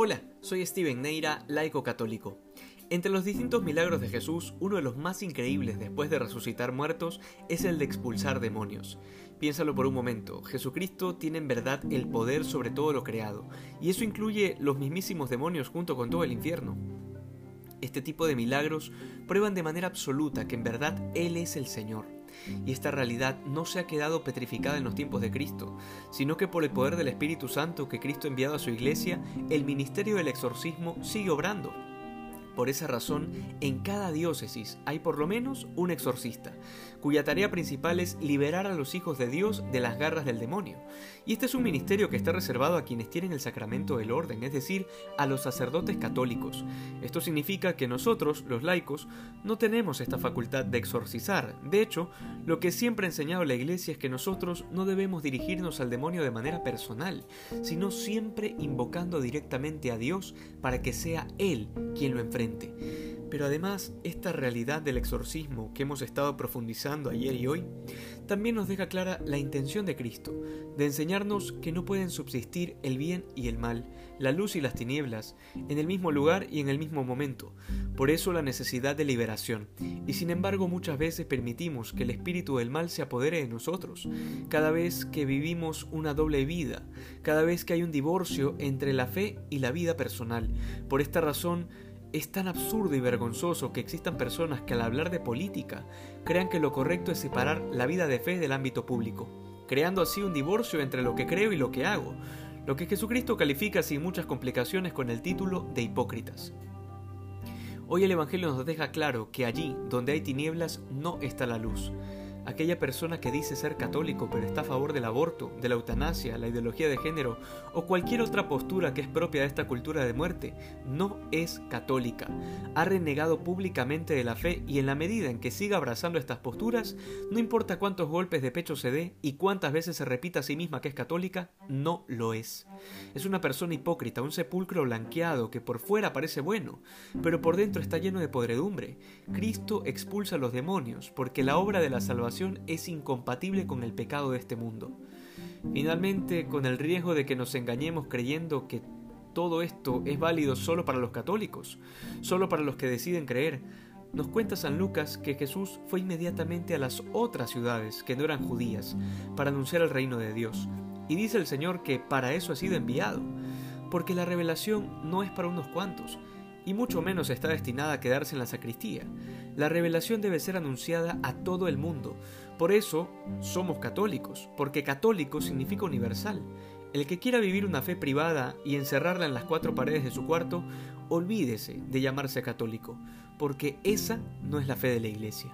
Hola, soy Steven Neira, laico católico. Entre los distintos milagros de Jesús, uno de los más increíbles después de resucitar muertos es el de expulsar demonios. Piénsalo por un momento, Jesucristo tiene en verdad el poder sobre todo lo creado, y eso incluye los mismísimos demonios junto con todo el infierno. Este tipo de milagros prueban de manera absoluta que en verdad Él es el Señor. Y esta realidad no se ha quedado petrificada en los tiempos de Cristo, sino que por el poder del Espíritu Santo que Cristo ha enviado a su iglesia, el ministerio del exorcismo sigue obrando. Por esa razón, en cada diócesis hay por lo menos un exorcista, cuya tarea principal es liberar a los hijos de Dios de las garras del demonio. Y este es un ministerio que está reservado a quienes tienen el sacramento del orden, es decir, a los sacerdotes católicos. Esto significa que nosotros, los laicos, no tenemos esta facultad de exorcizar. De hecho, lo que siempre ha enseñado la Iglesia es que nosotros no debemos dirigirnos al demonio de manera personal, sino siempre invocando directamente a Dios para que sea Él quien lo enfrente pero además, esta realidad del exorcismo que hemos estado profundizando ayer y hoy, también nos deja clara la intención de Cristo, de enseñarnos que no pueden subsistir el bien y el mal, la luz y las tinieblas, en el mismo lugar y en el mismo momento. Por eso la necesidad de liberación. Y sin embargo muchas veces permitimos que el espíritu del mal se apodere de nosotros, cada vez que vivimos una doble vida, cada vez que hay un divorcio entre la fe y la vida personal. Por esta razón, es tan absurdo y vergonzoso que existan personas que al hablar de política crean que lo correcto es separar la vida de fe del ámbito público, creando así un divorcio entre lo que creo y lo que hago, lo que Jesucristo califica sin muchas complicaciones con el título de hipócritas. Hoy el Evangelio nos deja claro que allí donde hay tinieblas no está la luz, aquella persona que dice ser católico pero está a favor del aborto, de la eutanasia, la ideología de género o cualquier otra postura que es propia de esta cultura de muerte, no es católica. Ha renegado públicamente de la fe y en la medida en que siga abrazando estas posturas, no importa cuántos golpes de pecho se dé y cuántas veces se repita a sí misma que es católica, no lo es. Es una persona hipócrita, un sepulcro blanqueado que por fuera parece bueno, pero por dentro está lleno de podredumbre. Cristo expulsa a los demonios porque la obra de la es incompatible con el pecado de este mundo. Finalmente, con el riesgo de que nos engañemos creyendo que todo esto es válido solo para los católicos, solo para los que deciden creer, nos cuenta San Lucas que Jesús fue inmediatamente a las otras ciudades que no eran judías para anunciar el reino de Dios. Y dice el Señor que para eso ha sido enviado, porque la revelación no es para unos cuantos, y mucho menos está destinada a quedarse en la sacristía. La revelación debe ser anunciada a todo el mundo. Por eso somos católicos, porque católico significa universal. El que quiera vivir una fe privada y encerrarla en las cuatro paredes de su cuarto, olvídese de llamarse católico, porque esa no es la fe de la Iglesia.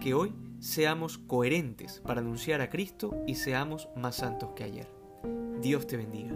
Que hoy seamos coherentes para anunciar a Cristo y seamos más santos que ayer. Dios te bendiga.